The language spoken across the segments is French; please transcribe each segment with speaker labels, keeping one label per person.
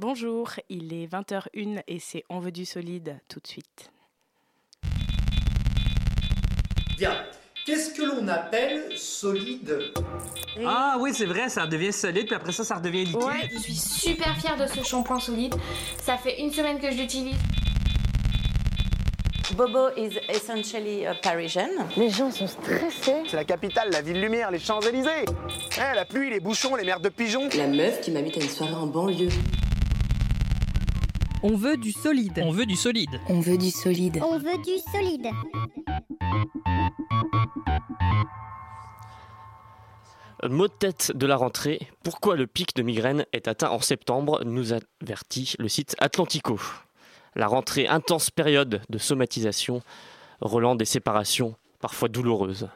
Speaker 1: Bonjour, il est 20h01 et c'est On veut du solide tout de suite.
Speaker 2: Bien. Qu'est-ce que l'on appelle solide?
Speaker 3: Ah oui, c'est vrai, ça devient solide, puis après ça, ça redevient liquide.
Speaker 4: Ouais, je suis super fière de ce shampoing solide. Ça fait une semaine que je l'utilise.
Speaker 5: Bobo is essentially a Parisian.
Speaker 6: Les gens sont stressés.
Speaker 7: C'est la capitale, la ville lumière, les Champs-Élysées. Eh, la pluie, les bouchons, les merdes de pigeons.
Speaker 8: La meuf qui m'invite à une soirée en banlieue.
Speaker 9: On veut du solide.
Speaker 10: On veut du solide.
Speaker 11: On veut du solide.
Speaker 12: On veut du solide.
Speaker 13: Mot de tête de la rentrée, pourquoi le pic de migraine est atteint en septembre, nous avertit le site Atlantico. La rentrée, intense période de somatisation, relant des séparations parfois douloureuses.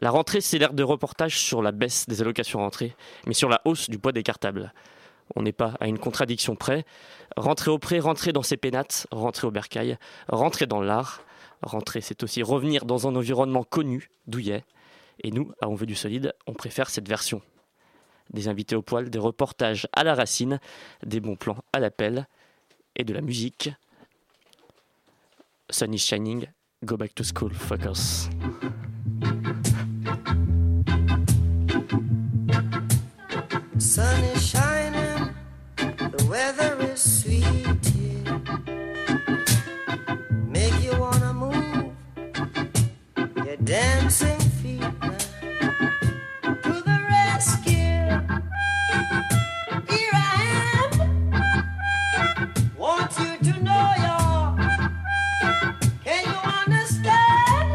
Speaker 13: La rentrée, c'est l'ère de reportage sur la baisse des allocations rentrées, mais sur la hausse du poids des cartables. On n'est pas à une contradiction près. Rentrer au pré, rentrer dans ses pénates, rentrer au bercail, rentrer dans l'art. Rentrer, c'est aussi revenir dans un environnement connu, douillet. Et nous, à On veut du solide, on préfère cette version. Des invités au poil, des reportages à la racine, des bons plans à l'appel et de la musique. Sun is shining, go back to school, fuckers.
Speaker 14: Weather is sweet, yeah. Make you wanna move your dancing feet now. To the rescue, here I am. Want you to know y'all. Can you understand?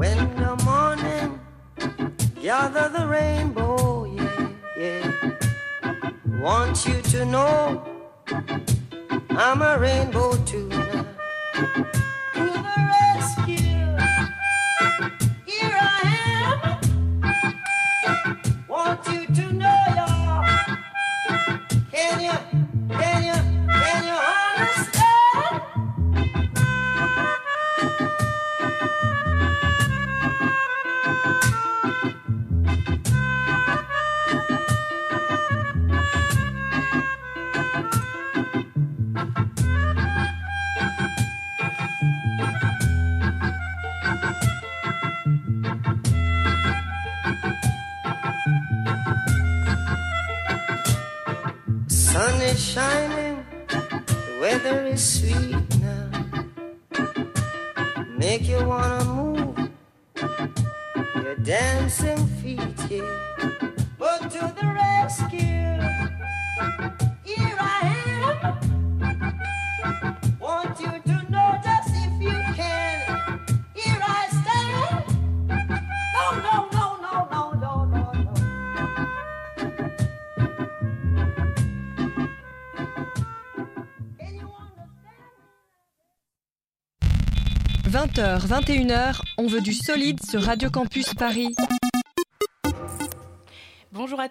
Speaker 14: When the morning gather the rainbow, I want you to know I'm a rainbow too.
Speaker 9: 21h, on veut du solide sur Radio Campus Paris.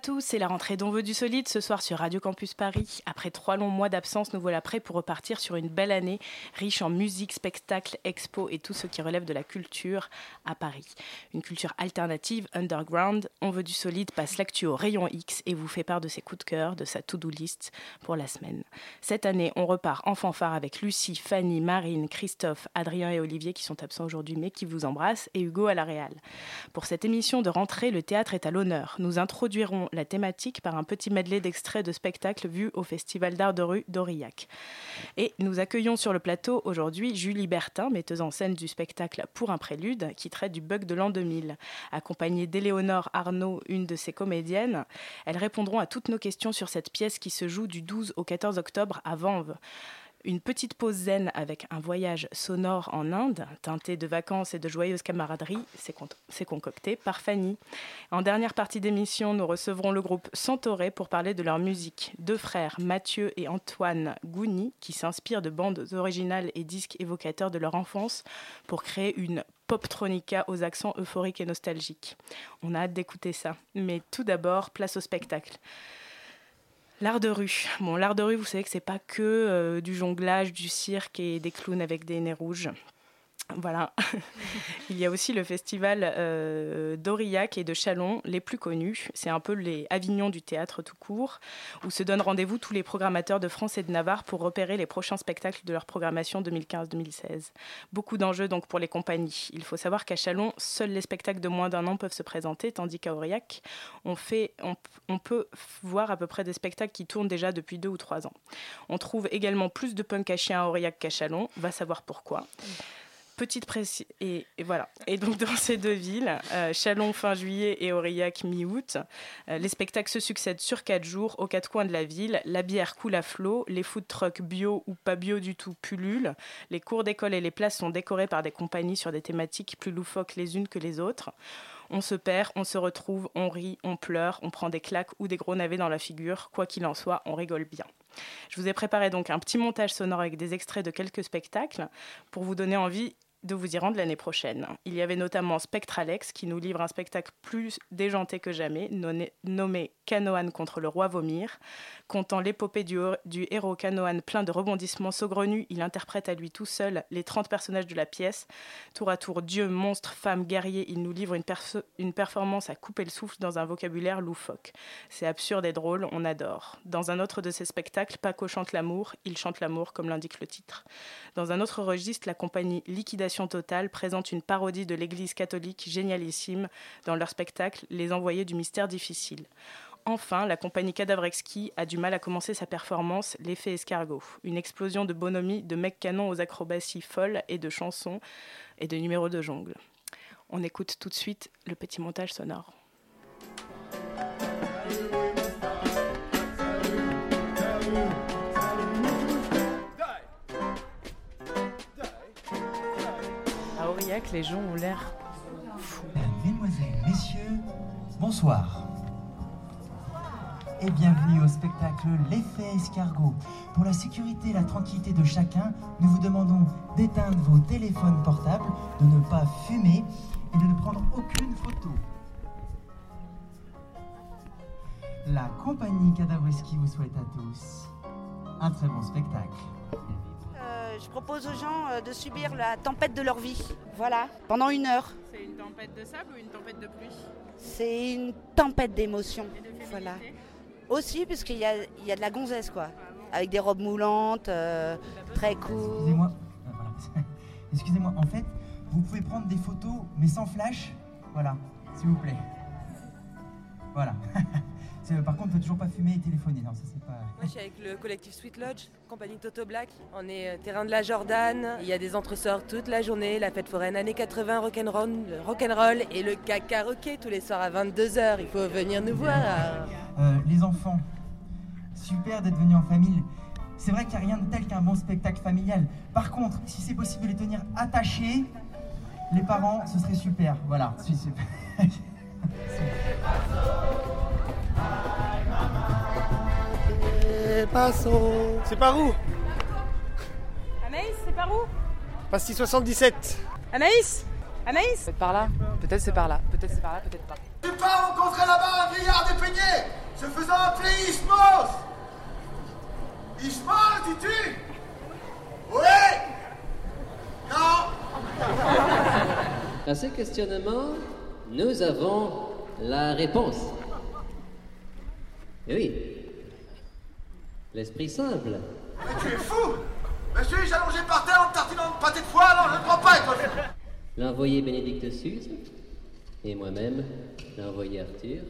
Speaker 1: Tous, c'est la rentrée d'On veut du solide ce soir sur Radio Campus Paris. Après trois longs mois d'absence, nous voilà prêts pour repartir sur une belle année riche en musique, spectacles, expos et tout ce qui relève de la culture à Paris. Une culture alternative, underground. On veut du solide passe l'actu au rayon X et vous fait part de ses coups de cœur, de sa to-do list pour la semaine. Cette année, on repart en fanfare avec Lucie, Fanny, Marine, Christophe, Adrien et Olivier qui sont absents aujourd'hui mais qui vous embrassent et Hugo à la Réal. Pour cette émission de rentrée, le théâtre est à l'honneur. Nous introduirons la thématique par un petit medley d'extraits de spectacles vus au Festival d'art de rue d'Aurillac. Et nous accueillons sur le plateau aujourd'hui Julie Bertin, metteuse en scène du spectacle Pour un prélude, qui traite du bug de l'an 2000. Accompagnée d'Éléonore Arnaud, une de ses comédiennes, elles répondront à toutes nos questions sur cette pièce qui se joue du 12 au 14 octobre à Vanves. Une petite pause zen avec un voyage sonore en Inde, teinté de vacances et de joyeuse camaraderie, c'est con- c'est concocté par Fanny. En dernière partie d'émission, nous recevrons le groupe Santoré pour parler de leur musique. Deux frères, Mathieu et Antoine Gouni, qui s'inspirent de bandes originales et disques évocateurs de leur enfance pour créer une pop-tronica aux accents euphoriques et nostalgiques. On a hâte d'écouter ça. Mais tout d'abord, place au spectacle. L'art de rue. Bon, l'art de rue, vous savez que c'est pas que euh, du jonglage, du cirque et des clowns avec des nez rouges. Voilà. Il y a aussi le festival euh, d'Aurillac et de Chalon, les plus connus. C'est un peu les Avignon du théâtre tout court, où se donnent rendez-vous tous les programmateurs de France et de Navarre pour repérer les prochains spectacles de leur programmation 2015-2016. Beaucoup d'enjeux donc pour les compagnies. Il faut savoir qu'à Chalon, seuls les spectacles de moins d'un an peuvent se présenter, tandis qu'à Aurillac, on peut voir à peu près des spectacles qui tournent déjà depuis deux ou trois ans. On trouve également plus de punk à chien à Aurillac qu'à Chalon, va savoir pourquoi. Petite précision. Et, voilà. Et donc, dans ces deux villes, euh, Chalon fin juillet et Aurillac mi-août, euh, les spectacles se succèdent sur quatre jours aux quatre coins de la ville. La bière coule à flot, les food trucks bio ou pas bio du tout pullulent. Les cours d'école et les places sont décorés par des compagnies sur des thématiques plus loufoques les unes que les autres. On se perd, on se retrouve, on rit, on pleure, on prend des claques ou des gros navets dans la figure. Quoi qu'il en soit, on rigole bien. Je vous ai préparé donc un petit montage sonore avec des extraits de quelques spectacles pour vous donner envie de vous y rendre l'année prochaine. Il y avait notamment Spectralex qui nous livre un spectacle plus déjanté que jamais, nommé- Canoan contre le roi Vomir. Contant l'épopée du, héros Canoan plein de rebondissements saugrenus, il interprète à lui tout seul les 30 personnages de la pièce. Tour à tour, dieu, monstre, femme, guerrier, il nous livre une, une performance à couper le souffle dans un vocabulaire loufoque. C'est absurde et drôle, on adore. Dans un autre de ses spectacles, Paco chante l'amour, il chante l'amour comme l'indique le titre. Dans un autre registre, la compagnie Liquidation Totale présente une parodie de l'église catholique génialissime dans leur spectacle Les Envoyés du mystère difficile. Enfin, la compagnie Cadavre Exquis a du mal à commencer sa performance L'effet escargot, une explosion de bonhomie, de mecs canons aux acrobaties folles et de chansons et de numéros de jongle. On écoute tout de suite le petit montage sonore. Les gens ont l'air
Speaker 10: Mesdemoiselles, messieurs, bonsoir. Et bienvenue au spectacle L'effet escargot. Pour la sécurité et la tranquillité de chacun, nous vous demandons d'éteindre vos téléphones portables, de ne pas fumer et de ne prendre aucune photo. La compagnie Cadavreski vous souhaite à tous un très bon spectacle.
Speaker 11: Je propose aux gens euh, de subir la tempête de leur vie. Voilà, pendant une heure.
Speaker 1: C'est une tempête de sable ou une tempête de pluie?
Speaker 11: C'est une tempête d'émotions. Voilà. Aussi, parce qu'il y a, il y a de la gonzesse, quoi. Avec des robes moulantes, euh, très courtes.
Speaker 10: Excusez-moi. voilà. Excusez-moi, en fait, vous pouvez prendre des photos, mais sans flash. Voilà, s'il vous plaît. Voilà. C'est- Par contre, on peut toujours pas fumer et téléphoner. Non, ça c'est pas.
Speaker 12: Moi, je suis avec le collectif Sweet Lodge, compagnie Toto Black. On est euh, terrain de la Jordan. Il y a des entresorts toute la journée. La fête foraine années 80, rock'n'roll, rock'n'roll et le caca rocké tous les soirs à 22h. Il faut venir nous voir.
Speaker 10: Euh, les enfants, super d'être venus en famille. C'est vrai qu'il n'y a rien de tel qu'un bon spectacle familial. Par contre, si c'est possible de les tenir attachés, les parents, ce serait super. Voilà. Si, c'est-
Speaker 15: C'est par où
Speaker 16: Anaïs, c'est par où
Speaker 15: Pastille 77.
Speaker 16: Anaïs Anaïs Peut-être par là, peut-être c'est par là, peut-être c'est par là, peut-être pas.
Speaker 2: Tu pars rencontrer là-bas un vieillard dépeigné, se faisant appeler Ismos Ismos, dis-tu? Oui Non
Speaker 17: À ces questionnements, nous avons la réponse. Eh oui. L'esprit simple.
Speaker 2: Mais tu es fou Me suis-je allongé par terre en tartinant de pâté de foie Non, je ne crois pas être fou
Speaker 17: L'envoyé Bénédicte Suze et moi-même, l'envoyé Arthur,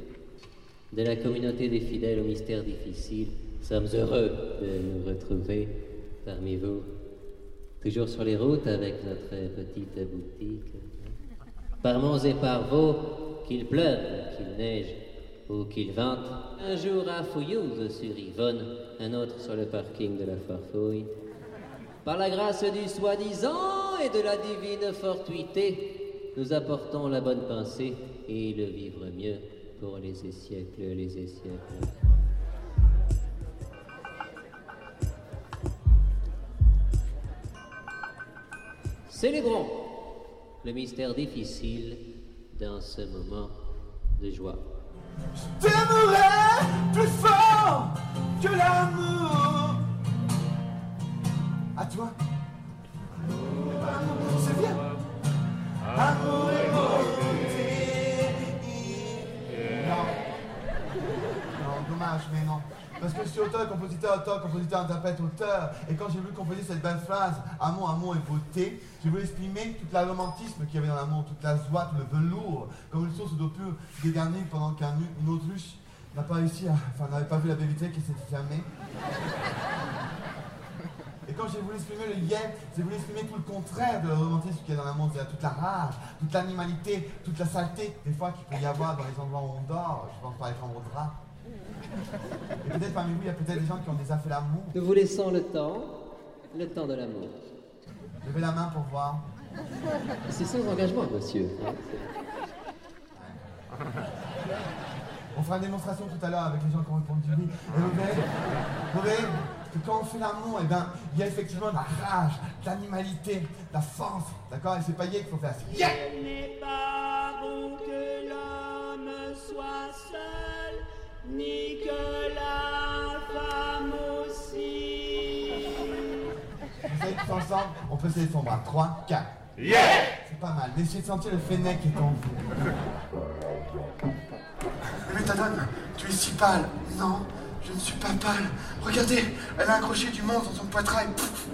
Speaker 17: de la communauté des fidèles au mystère difficile, sommes heureux de nous retrouver parmi vous. Toujours sur les routes avec notre petite boutique. Par monts et par vaux, qu'il pleuve, qu'il neige ou qu'il vente. Un jour à Fouillouse sur Yvonne, un autre sur le parking de la Farfouille. Par la grâce du soi-disant et de la divine fortuité, nous apportons la bonne pensée et le vivre mieux pour les siècles, les siècles. Célébrons le mystère difficile dans ce moment de joie
Speaker 2: t'aimerai plus fort que l'amour. À toi. Amour, c'est bien. Amour et beauté. Non. Non, dommage, mais non auteur, compositeur, auteur, compositeur, interprète, auteur. Et quand j'ai voulu composer cette belle phrase, amour, amour et beauté, j'ai voulu exprimer tout le romantisme qu'il y avait dans l'amour, toute la joie, tout le velours, comme une source d'eau pure dégarnie pendant qu'un une autruche n'a pas réussi à. Enfin, n'avait pas vu la baie qui s'était fermée. Et quand j'ai voulu exprimer le yen, j'ai voulu exprimer tout le contraire de le romantisme qu'il y a dans l'amour, c'est-à-dire toute la rage, toute l'animalité, toute la saleté, des fois qu'il peut y avoir dans les endroits où on dort, je pense par exemple au drap. Et peut-être parmi vous, il y a peut-être des gens qui ont déjà fait l'amour.
Speaker 17: Nous vous laissons le temps, le temps de l'amour.
Speaker 2: Levez la main pour voir.
Speaker 17: C'est sans engagement, monsieur.
Speaker 2: On fera une démonstration tout à l'heure avec les gens qui ont répondu oui. Et vous verrez, vous verrez que quand on fait l'amour, eh ben, il y a effectivement de la rage, de l'animalité, de la force. D'accord? Et c'est pas hier qu'il faut faire. Yeah
Speaker 14: Il n'est pas bon que l'homme soit seul, ni que la femme aussi.
Speaker 2: Vous savez, tous ensemble, on peut essayer son bras. 3, 4.
Speaker 14: Yeah
Speaker 2: C'est pas mal. Mais essayez de sentir le fennec qui est en vous. Mais Méthadone, tu es si pâle. Non, je ne suis pas pâle. Regardez, elle a accroché du monstre dans son poitrail. Pouf.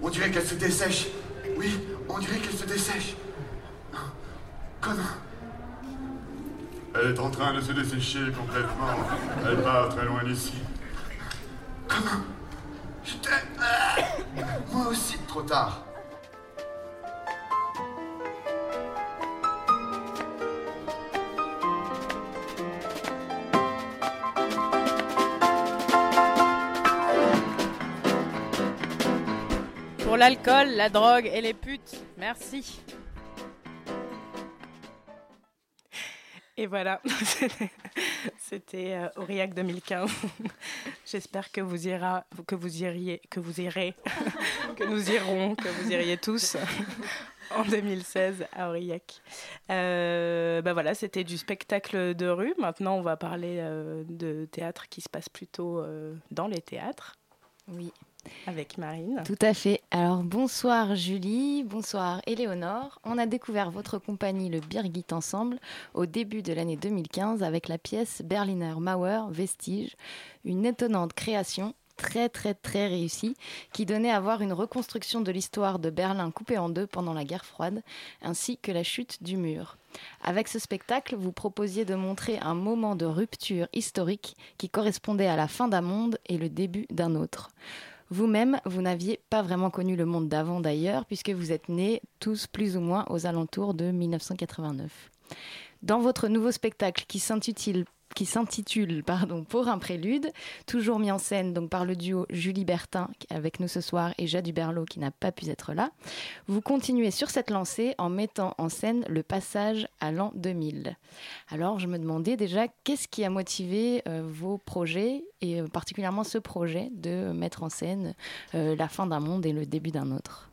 Speaker 2: On dirait qu'elle se dessèche. Oui, on dirait qu'elle se dessèche. Comment
Speaker 18: Elle est en train de se dessécher complètement. Elle part très loin d'ici.
Speaker 2: Comment? Je t'aime. Moi aussi, trop tard.
Speaker 1: Pour l'alcool, la drogue et les putes. Merci. Et voilà, c'était euh, Aurillac 2015. J'espère que vous ira, que vous iriez, que vous irez, que nous irons, que vous iriez tous en 2016 à Aurillac. Euh, bah voilà, c'était du spectacle de rue. Maintenant, on va parler euh, de théâtre qui se passe plutôt euh, dans les théâtres.
Speaker 19: Oui.
Speaker 1: Avec Marine.
Speaker 19: Tout à fait. Alors bonsoir Julie, bonsoir Éléonore. On a découvert votre compagnie le Birgit ensemble au début de l'année 2015 avec la pièce Berliner Mauer Vestige, une étonnante création très très très réussie qui donnait à voir une reconstruction de l'histoire de Berlin coupée en deux pendant la guerre froide ainsi que la chute du mur. Avec ce spectacle, vous proposiez de montrer un moment de rupture historique qui correspondait à la fin d'un monde et le début d'un autre. Vous-même, vous n'aviez pas vraiment connu le monde d'avant d'ailleurs, puisque vous êtes nés tous plus ou moins aux alentours de 1989. Dans votre nouveau spectacle qui s'intitule qui s'intitule pardon pour un prélude, toujours mis en scène donc par le duo Julie Bertin avec nous ce soir et Jade Berlot qui n'a pas pu être là. Vous continuez sur cette lancée en mettant en scène le passage à l'an 2000. Alors je me demandais déjà qu'est-ce qui a motivé euh, vos projets et euh, particulièrement ce projet de mettre en scène euh, la fin d'un monde et le début d'un autre?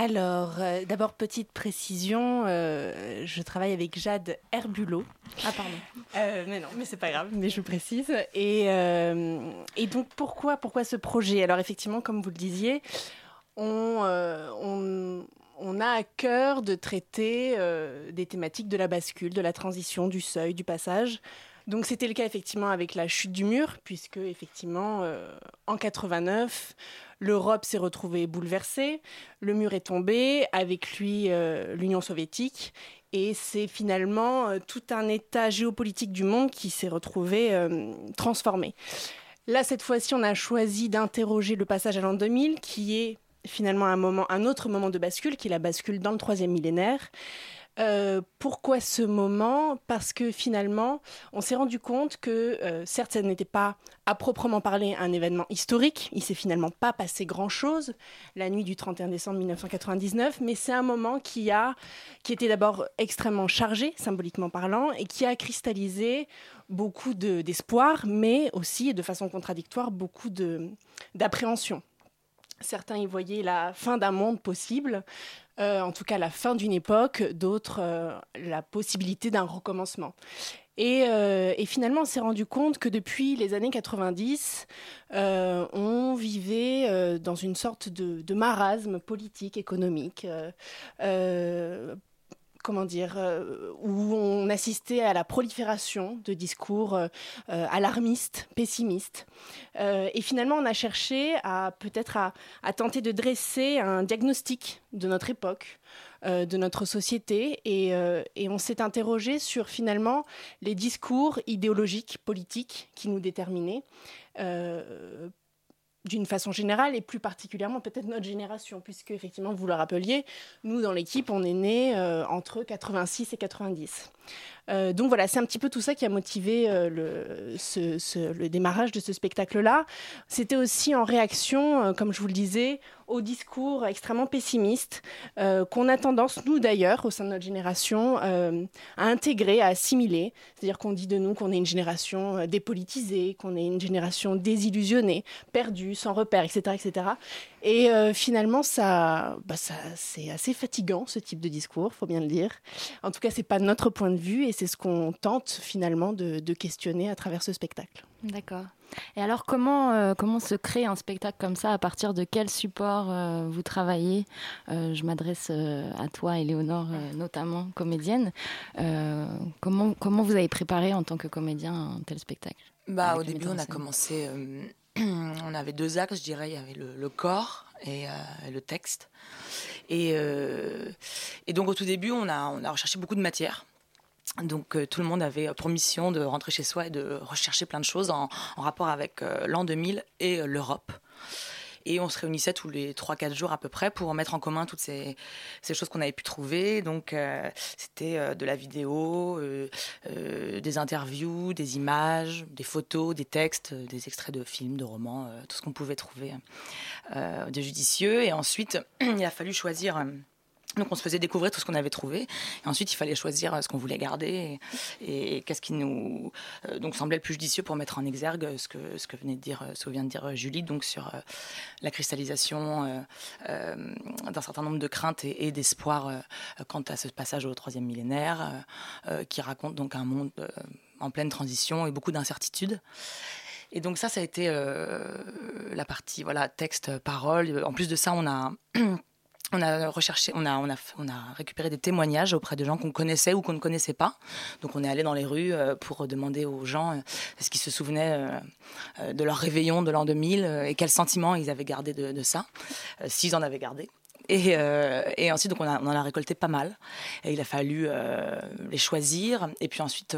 Speaker 20: Alors, euh, d'abord, petite précision, euh, je travaille avec Jade Herbulot.
Speaker 19: Ah, pardon.
Speaker 20: Euh, mais non, mais c'est pas grave, mais je vous précise. Et, et donc, pourquoi, pourquoi ce projet? Alors, effectivement, comme vous le disiez, on, on, on a à cœur de traiter des thématiques de la bascule, de la transition, du seuil, du passage. Donc c'était le cas effectivement avec la chute du mur, puisque effectivement euh, en 89, l'Europe s'est retrouvée bouleversée, le mur est tombé, avec lui euh, l'Union soviétique, et c'est finalement euh, tout un état géopolitique du monde qui s'est retrouvé euh, transformé. Là, cette fois-ci, on a choisi d'interroger le passage à l'an 2000, qui est finalement un, un autre moment de bascule, qui est la bascule dans le troisième millénaire. Euh, pourquoi ce moment? Parce que finalement, on s'est rendu compte que euh, certes, ça n'était pas à proprement parler un événement historique, il s'est finalement pas passé grand-chose la nuit du 31 décembre 1999, mais c'est un moment qui, a, qui était d'abord extrêmement chargé, symboliquement parlant, et qui a cristallisé beaucoup de- d'espoir, mais aussi, de façon contradictoire, beaucoup d'appréhension. Certains y voyaient la fin d'un monde possible, euh, en tout cas la fin d'une époque, d'autres euh, la possibilité d'un recommencement. Et, euh, et finalement, on s'est rendu compte que depuis les années 90, euh, on vivait dans une sorte de, marasme politique, économique, comment dire, euh, où on assistait à la prolifération de discours euh, euh, alarmistes, pessimistes. Et finalement, on a cherché à peut-être à, tenter de dresser un diagnostic de notre époque, de notre société, et on s'est interrogé sur finalement les discours idéologiques, politiques qui nous déterminaient. D'une façon générale et plus particulièrement peut-être notre génération, puisque effectivement, vous le rappeliez, nous dans l'équipe, on est nés euh, entre 86 et 90. Euh, donc voilà, c'est un petit peu tout ça qui a motivé euh, le, démarrage de ce spectacle-là. C'était aussi en réaction, euh, comme je vous le disais, au discours extrêmement pessimiste qu'on a tendance, nous d'ailleurs, au sein de notre génération, à intégrer, à assimiler. C'est-à-dire qu'on dit de nous qu'on est une génération dépolitisée, qu'on est une génération désillusionnée, perdue, sans repère, etc. etc. Et finalement, ça, bah, ça, c'est assez fatigant, ce type de discours, faut bien le dire. En tout cas, c'est pas notre point de vue et c'est ce qu'on tente finalement de, de questionner à travers ce spectacle.
Speaker 19: D'accord. Et alors, comment, euh, comment se crée un spectacle comme ça? À partir de quel support euh, vous travaillez? Euh, Je m'adresse euh, à toi, Éléonore, euh, notamment comédienne. Euh, comment, comment vous avez préparé en tant que comédien un tel spectacle?
Speaker 21: Bah, au début, on a commencé. euh, on avait deux axes, je dirais. Il y avait le, le corps et, euh, le texte. Et, euh, et donc, au tout début, on a, on a recherché beaucoup de matière. Donc, euh, tout le monde avait pour mission de rentrer chez soi et de rechercher plein de choses en, rapport avec euh, l'an 2000 et euh, l'Europe. Et on se réunissait tous les 3-4 jours à peu près pour mettre en commun toutes ces, choses qu'on avait pu trouver. Donc, euh, c'était euh, de la vidéo, euh, euh, des interviews, des images, des photos, des textes, euh, des extraits de films, de romans, euh, tout ce qu'on pouvait trouver euh, de judicieux. Et ensuite, il a fallu choisir. Euh, donc on se faisait découvrir tout ce qu'on avait trouvé. Ensuite, il fallait choisir euh, ce qu'on voulait garder et, qu'est-ce qui nous euh, donc semblait le plus judicieux pour mettre en exergue ce que ce que venait de dire, euh, ce vient de dire euh, Julie, donc sur euh, la cristallisation euh, euh, d'un certain nombre de craintes et, et d'espoirs euh, quant à ce passage au troisième millénaire, euh, euh, qui raconte donc un monde euh, en pleine transition et beaucoup d'incertitudes. Et donc ça, ça a été euh, la partie voilà texte, parole. En plus de ça, on a on a recherché, on a, récupéré des témoignages auprès de gens qu'on connaissait ou qu'on ne connaissait pas. Donc on est allé dans les rues euh, pour demander aux gens euh, est-ce qu'ils se souvenaient euh, de leur réveillon de l'an 2000 euh, et quels sentiments ils avaient gardé de, ça, s'ils en avaient gardé. Et, ensuite, donc on, en a récolté pas mal. Et il a fallu les choisir et puis ensuite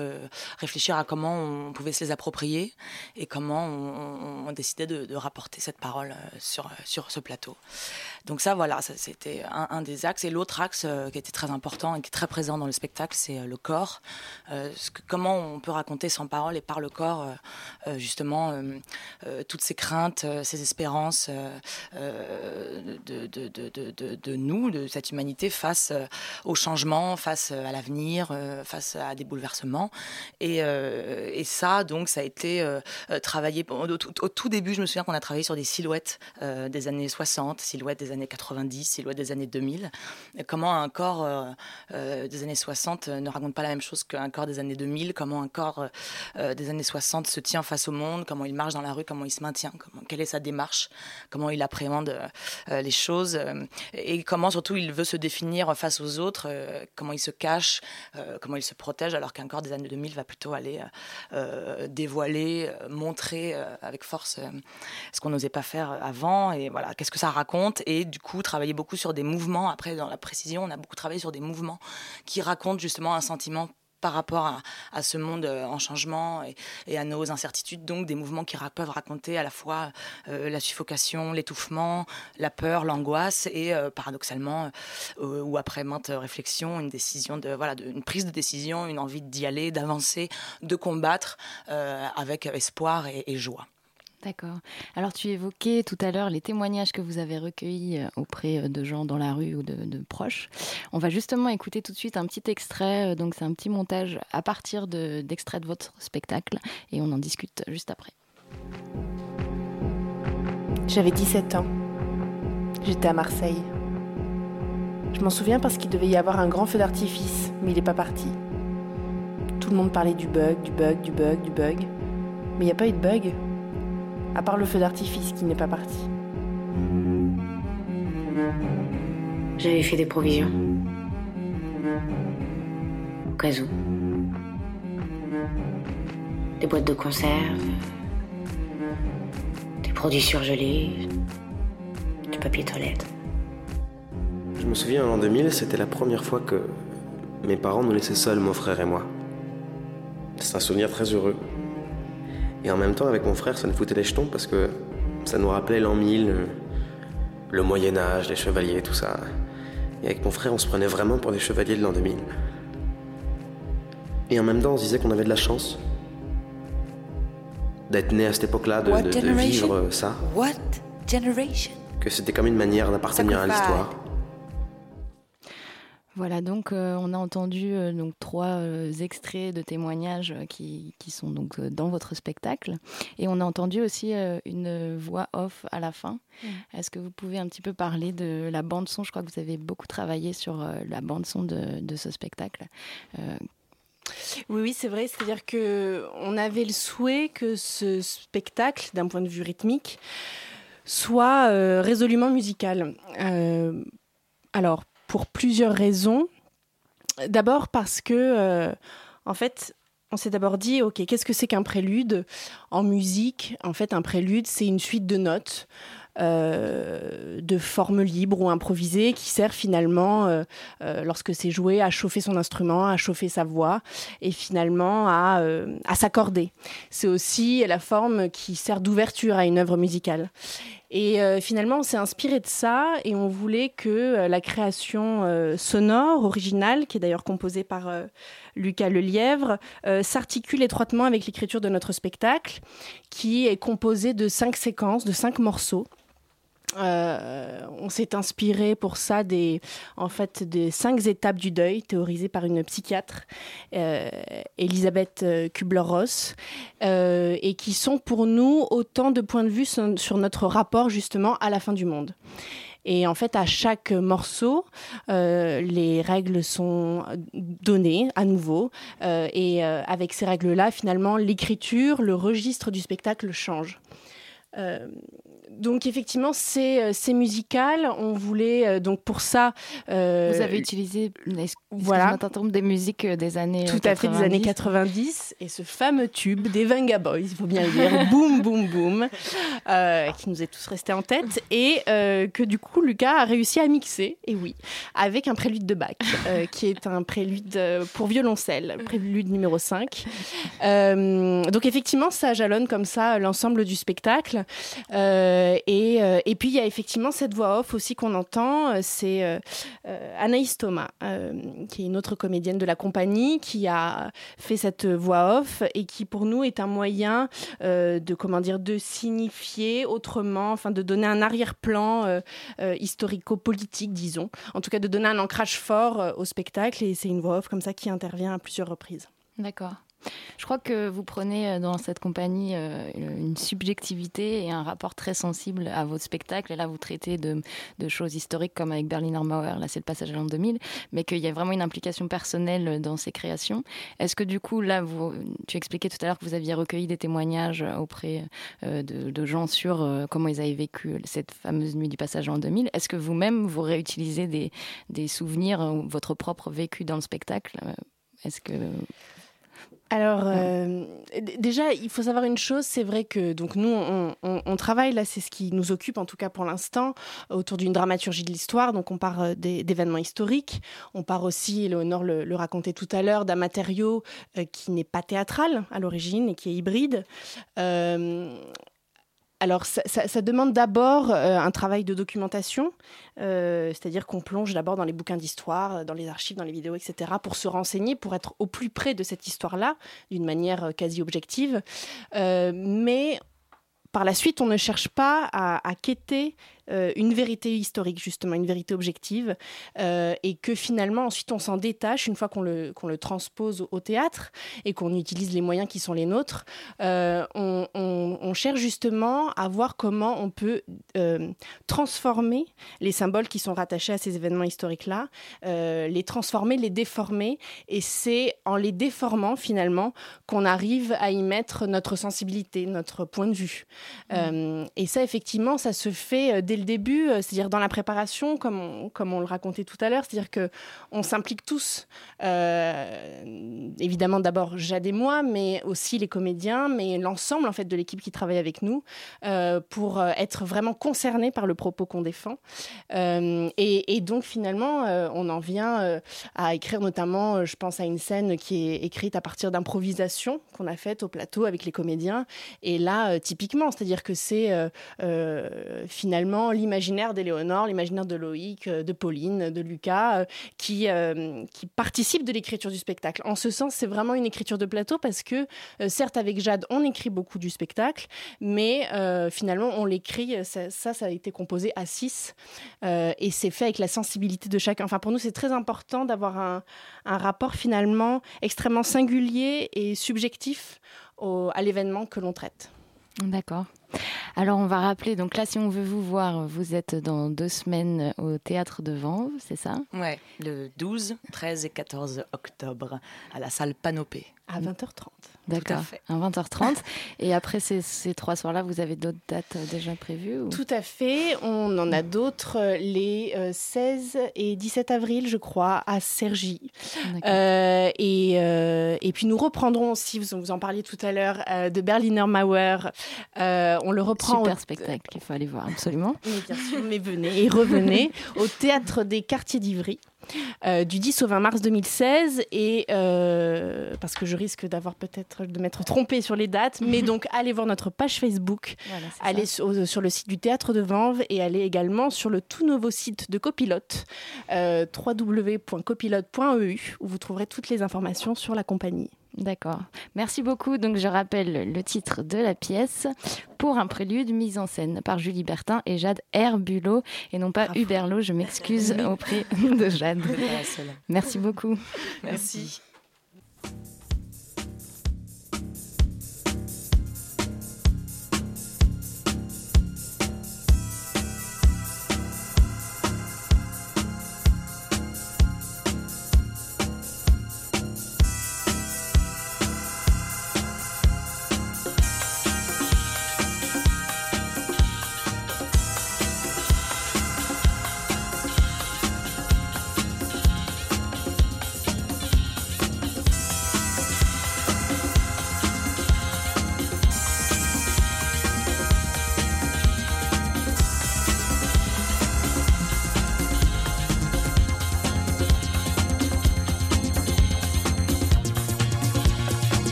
Speaker 21: réfléchir à comment on pouvait se les approprier et comment on, décidait de, rapporter cette parole sur ce plateau. Donc ça, voilà, c'était un, des axes. Et l'autre axe euh, qui était très important et qui est très présent dans le spectacle, c'est euh, le corps. Euh, comment on peut raconter sans parole et par le corps, justement, toutes ces craintes, ces espérances de, nous, de cette humanité, face au changement, face à l'avenir, face à des bouleversements. Et, ça, donc, ça a été travaillé. Au, au tout- début, je me souviens qu'on a travaillé sur des silhouettes des années 60, silhouettes des années 90, silhouettes des années 2000. Et comment un corps euh, euh, des années 60 ne raconte pas la même chose qu'un corps des années 2000, comment un corps euh, euh, des années 60 se tient face au monde, comment il marche dans la rue, comment il se maintient, quelle est sa démarche, comment il appréhende euh, euh, les choses, euh, et comment surtout il veut se définir face aux autres, euh, comment il se cache, euh, comment il se protège, alors qu'un corps des années 2000 va plutôt aller euh, euh, dévoiler, euh, montrer euh, avec force euh, ce qu'on n'osait pas faire avant, et voilà, qu'est-ce que ça raconte, et du coup travailler beaucoup sur des mouvements, après dans la précision, on a beaucoup travaillé sur des mouvements qui racontent justement un sentiment par rapport à, ce monde euh, en changement et, à nos incertitudes, donc des mouvements qui peuvent raconter à la fois euh, la suffocation, l'étouffement, la peur, l'angoisse et euh, paradoxalement, ou après maintes réflexions, une décision de voilà, une prise de décision, une envie d'y aller, d'avancer, de combattre avec espoir et joie.
Speaker 19: D'accord. Alors tu évoquais tout à l'heure les témoignages que vous avez recueillis euh, auprès euh, de gens dans la rue ou de, de proches. On va justement écouter tout de suite un petit extrait, euh, donc c'est un petit montage à partir de- d'extraits de votre spectacle et on en discute juste après.
Speaker 20: J'avais 17 ans. J'étais à Marseille. Je m'en souviens parce qu'il devait y avoir un grand feu d'artifice, mais il n'est pas parti. Tout le monde parlait du bug, du bug, du bug, du bug. Mais il n'y a pas eu de bug? À part le feu d'artifice qui n'est pas parti.
Speaker 8: J'avais fait des provisions.
Speaker 22: Au cas où. Des boîtes de conserve, des produits surgelés, du papier toilette.
Speaker 23: Je me souviens, en l'an 2000, c'était la première fois que mes parents nous laissaient seuls, mon frère et moi. C'est un souvenir très heureux. Et en même temps, avec mon frère, ça nous foutait les jetons parce que ça nous rappelait l'an 1000, le, le Moyen-Âge, les chevaliers, tout ça. Et avec mon frère, on se prenait vraiment pour des chevaliers de l'an 2000. Et en même temps, on se disait qu'on avait de la chance d'être né à cette époque-là, de, de- vivre ça.
Speaker 21: What generation?
Speaker 23: Que c'était comme une manière d'appartenir à l'histoire.
Speaker 19: Voilà, donc euh, on a entendu euh, donc trois euh, extraits de témoignages qui, qui sont donc dans votre spectacle, et on a entendu aussi une voix off à la fin. Est-ce que vous pouvez un petit peu parler de la bande son? Je crois que vous avez beaucoup travaillé sur la bande son de, de ce spectacle.
Speaker 20: Oui, oui, c'est vrai. C'est-à-dire que on avait le souhait que ce spectacle, d'un point de vue rythmique, soit résolument musical. Alors, pour plusieurs raisons. D'abord parce que, euh, en fait, on s'est d'abord dit, ok, qu'est-ce que c'est qu'un prélude en musique? En fait, un prélude, c'est une suite de notes. euh, de forme libre ou improvisée qui sert finalement, euh, lorsque c'est joué, à chauffer son instrument, à chauffer sa voix et finalement à, à s'accorder. C'est aussi la forme qui sert d'ouverture à une œuvre musicale. Et euh, finalement, on s'est inspiré de ça et on voulait que euh, la création euh, sonore originale, qui est d'ailleurs composée par Lucas Lelièvre, s'articule étroitement avec l'écriture de notre spectacle, qui est composé de cinq séquences, de cinq morceaux. Euh, on s'est inspiré pour ça des, en fait, des cinq étapes du deuil théorisées par une psychiatre, euh, Elisabeth euh, Kubler-Ross, et qui sont pour nous autant de points de vue sur, notre rapport justement à la fin du monde. Et en fait, à chaque morceau, les règles sont données à nouveau. Et avec ces règles-là, finalement, l'écriture, le registre du spectacle change. Donc effectivement, c'est euh, c'est musical. On voulait euh, donc pour ça. euh,
Speaker 19: vous avez utilisé
Speaker 20: voilà.
Speaker 19: des musiques des années
Speaker 20: Tout à fait des années 90 et ce fameux tube des Venga Boys, il faut bien le dire, boum boum boum, euh, qui nous est tous resté en tête et euh, que du coup Lucas a réussi à mixer, et oui, avec un prélude de Bach, qui est un prélude pour violoncelle, prélude numéro 5. Euh, donc effectivement, ça jalonne comme ça l'ensemble du spectacle. Euh, et, euh, et puis il y a effectivement cette voix off aussi qu'on entend, euh, c'est euh, euh, Anaïs Thomas, euh, qui est une autre comédienne de la compagnie, qui a fait cette voix off et qui pour nous est un moyen euh, de comment dire de signifier autrement, enfin de donner un arrière-plan euh, euh, historico-politique, disons, en tout cas de donner un ancrage fort euh, au spectacle. Et c'est une voix off comme ça qui intervient à plusieurs reprises.
Speaker 19: D'accord. Je crois que vous prenez euh, dans cette compagnie euh, une subjectivité et un rapport très sensible à votre spectacle. Et là, vous traitez de, choses historiques comme avec Berliner Mauer, là c'est le passage à l'an 2000, mais qu'il y a vraiment une implication personnelle dans ces créations. Est-ce que du coup, là, vous, tu expliquais tout à l'heure que vous aviez recueilli des témoignages auprès euh, de, gens sur comment ils avaient vécu cette fameuse nuit du passage à l'an 2000. Est-ce que vous-même, vous réutilisez des, des souvenirs, votre propre vécu dans le spectacle? Est-ce que...
Speaker 20: Alors, euh, déjà, il faut savoir une chose, c'est vrai que donc nous, on, on- on travaille là, c'est ce qui nous occupe en tout cas pour l'instant, autour d'une dramaturgie de l'histoire. Donc, on part euh, d'événements historiques, on part aussi, Léonore le, le racontait tout à l'heure, d'un matériau euh, qui n'est pas théâtral à l'origine et qui est hybride. Euh, alors, ça, demande d'abord euh, un travail de documentation, euh, c'est-à-dire qu'on plonge d'abord dans les bouquins d'histoire, euh, dans les archives, dans les vidéos, etc., pour se renseigner, pour être au plus près de cette histoire-là, d'une manière quasi objective. Mais par la suite, on ne cherche pas à, à quêter euh, une vérité historique, justement, une vérité objective, euh, et que finalement, ensuite, on s'en détache une fois qu'on le, qu'on le transpose au, au théâtre et qu'on utilise les moyens qui sont les nôtres. Euh, on, on- on cherche justement à voir comment on peut transformer les symboles qui sont rattachés à ces événements historiques-là, les transformer, les déformer. Et c'est en les déformant finalement qu'on arrive à y mettre notre sensibilité, notre point de vue. Euh, et ça, effectivement, ça se fait dès le début, euh, c'est-à-dire dans la préparation, comme on, comme on le racontait tout à l'heure, c'est-à-dire que on s'implique tous, euh, évidemment d'abord Jade et moi, mais aussi les comédiens, mais l'ensemble en fait de l'équipe qui travaille avec nous, euh, pour être vraiment concernés par le propos qu'on défend. Et, et donc finalement, on en vient à écrire notamment, je pense à une scène qui est écrite à partir d'improvisation qu'on a faite au plateau avec les comédiens. Et là, typiquement, c'est-à-dire que c'est euh, l'imaginaire d'Éléonore, l'imaginaire de Loïc, euh, de Pauline, de Lucas, euh, qui, euh, qui participe de l'écriture du spectacle. En ce sens, c'est vraiment une écriture de plateau parce que, certes, avec Jade, on écrit beaucoup du spectacle, mais finalement, on l'écrit, ça, ça, ça a été composé à six, et c'est fait avec la sensibilité de chacun. Enfin, pour nous, c'est très important d'avoir un, un rapport finalement extrêmement singulier et subjectif au- à l'événement que l'on traite.
Speaker 19: D'accord. Alors on va rappeler, donc là si on veut vous voir, vous êtes dans deux semaines au théâtre de Vanves, c'est ça?
Speaker 21: Ouais, le 12, 13 et 14 octobre à la salle Panopée.
Speaker 20: À 20h30.
Speaker 19: D'accord,
Speaker 21: fait.
Speaker 19: à 20h30. Et après ces, ces trois soirs-là, vous avez d'autres dates euh, déjà prévues ou...
Speaker 20: Tout à fait. On en a d'autres euh, les euh, 16 et 17 avril, je crois, à Cergy. Euh, et, euh, et puis nous reprendrons aussi, vous, vous en parliez tout à l'heure, euh, de Berliner Mauer. Euh, on le reprend.
Speaker 19: Super
Speaker 20: au-
Speaker 19: spectacle qu'il faut aller voir, absolument.
Speaker 20: Mais bien sûr, mais venez et revenez au théâtre des quartiers d'Ivry. Euh, du 10 au 20 mars 2016 et euh, parce que je risque d'avoir peut-être de m'être trompée sur les dates mais donc allez voir notre page Facebook.
Speaker 19: Voilà,
Speaker 20: allez sur, sur le site du théâtre de Vanves et allez également sur le tout nouveau site de Copilote euh, www.copilote.eu où vous trouverez toutes les informations sur la compagnie
Speaker 19: D'accord. Merci beaucoup. Donc, je rappelle le titre de la pièce pour un prélude mise en scène par Julie Bertin et Jade Herbulot et non pas Huberlo. Je m'excuse auprès de Jade. Merci beaucoup.
Speaker 21: Merci.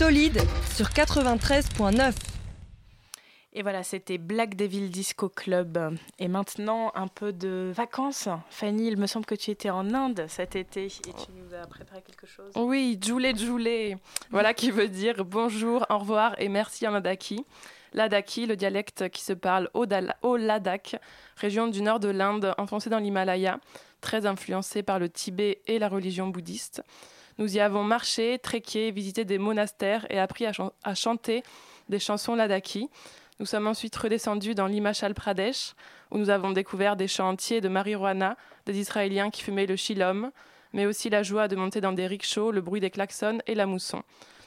Speaker 9: Solide sur 93.9.
Speaker 1: Et voilà, c'était Black Devil Disco Club. Et maintenant, un peu de vacances. Fanny, il me semble que tu étais en Inde cet été et tu nous as préparé quelque chose.
Speaker 24: Oui, Djoulé Djoulé. Voilà qui veut dire bonjour, au revoir et merci en Ladakhi. Ladakhi, le dialecte qui se parle au, au Ladakh, région du nord de l'Inde, enfoncée dans l'Himalaya, très influencée par le Tibet et la religion bouddhiste. Nous y avons marché, trekké, visité des monastères et appris à, chan- à chanter des chansons Ladakhi. Nous sommes ensuite redescendus dans l'Himachal Pradesh, où nous avons découvert des champs entiers de marijuana, des Israéliens qui fumaient le shilom, mais aussi la joie de monter dans des rickshaws, le bruit des klaxons et la mousson.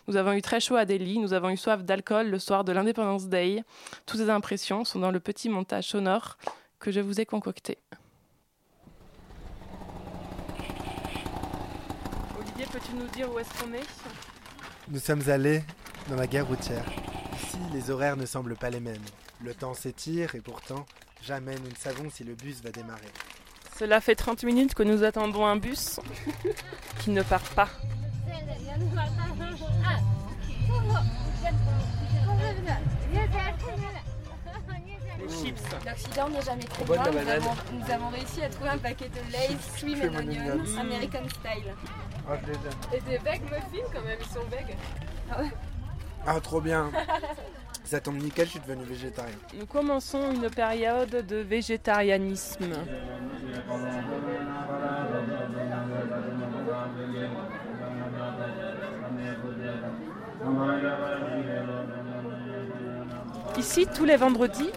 Speaker 24: Nous avons eu très chaud à Delhi, nous avons eu soif d'alcool le soir de l'Independence Day. Toutes ces impressions sont dans le petit montage sonore que je vous ai concocté. Nous dire où est-ce qu'on est?
Speaker 15: Nous sommes allés dans la gare routière. Ici, les horaires ne semblent pas les mêmes. Le temps s'étire et pourtant, jamais nous ne savons si le bus va démarrer.
Speaker 24: Cela fait 30 minutes que nous attendons un bus qui ne part pas. Les chips.
Speaker 25: L'Occident n'est jamais trop loin. Nous avons, nous avons réussi à trouver un paquet de Lay's Swim and Onions. American Style.
Speaker 15: Ah, je les aime.
Speaker 25: Et des veg muffins quand même, ils sont veg. Ah ouais.
Speaker 15: Ah, trop bien Ça tombe nickel, je suis devenu végétarien.
Speaker 24: Nous commençons une période de végétarianisme. Ici, tous les vendredis,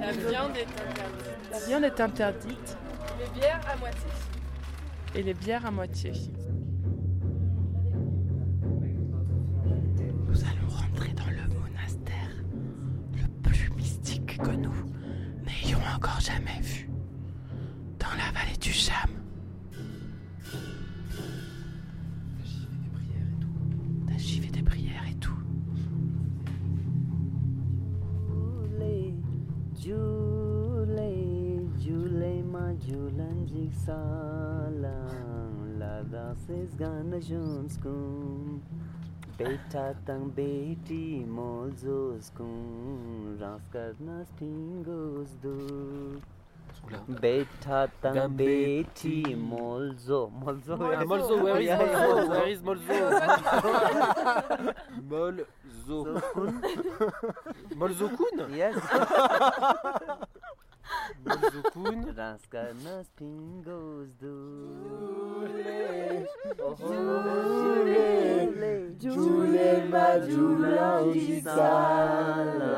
Speaker 26: La viande est interdite.
Speaker 24: la viande est interdite
Speaker 26: Les bières à moitié.
Speaker 24: et les bières à moitié.
Speaker 27: que nous n'ayons encore jamais vu dans la vallée du Cham. J'y vais des prières et tout.
Speaker 28: Ma salam, la is Betha tang beti mozos kun raskarnas tingos du.
Speaker 29: Betha
Speaker 28: tang beti molzo.
Speaker 29: Molzo, molzo, where is molzo? Where is molzo? molzo. Molzo kun?
Speaker 28: Yes.
Speaker 29: molzo
Speaker 28: kun. Raskarnas tingos du.
Speaker 30: Julie, Julie, Julie, ma Julie salam.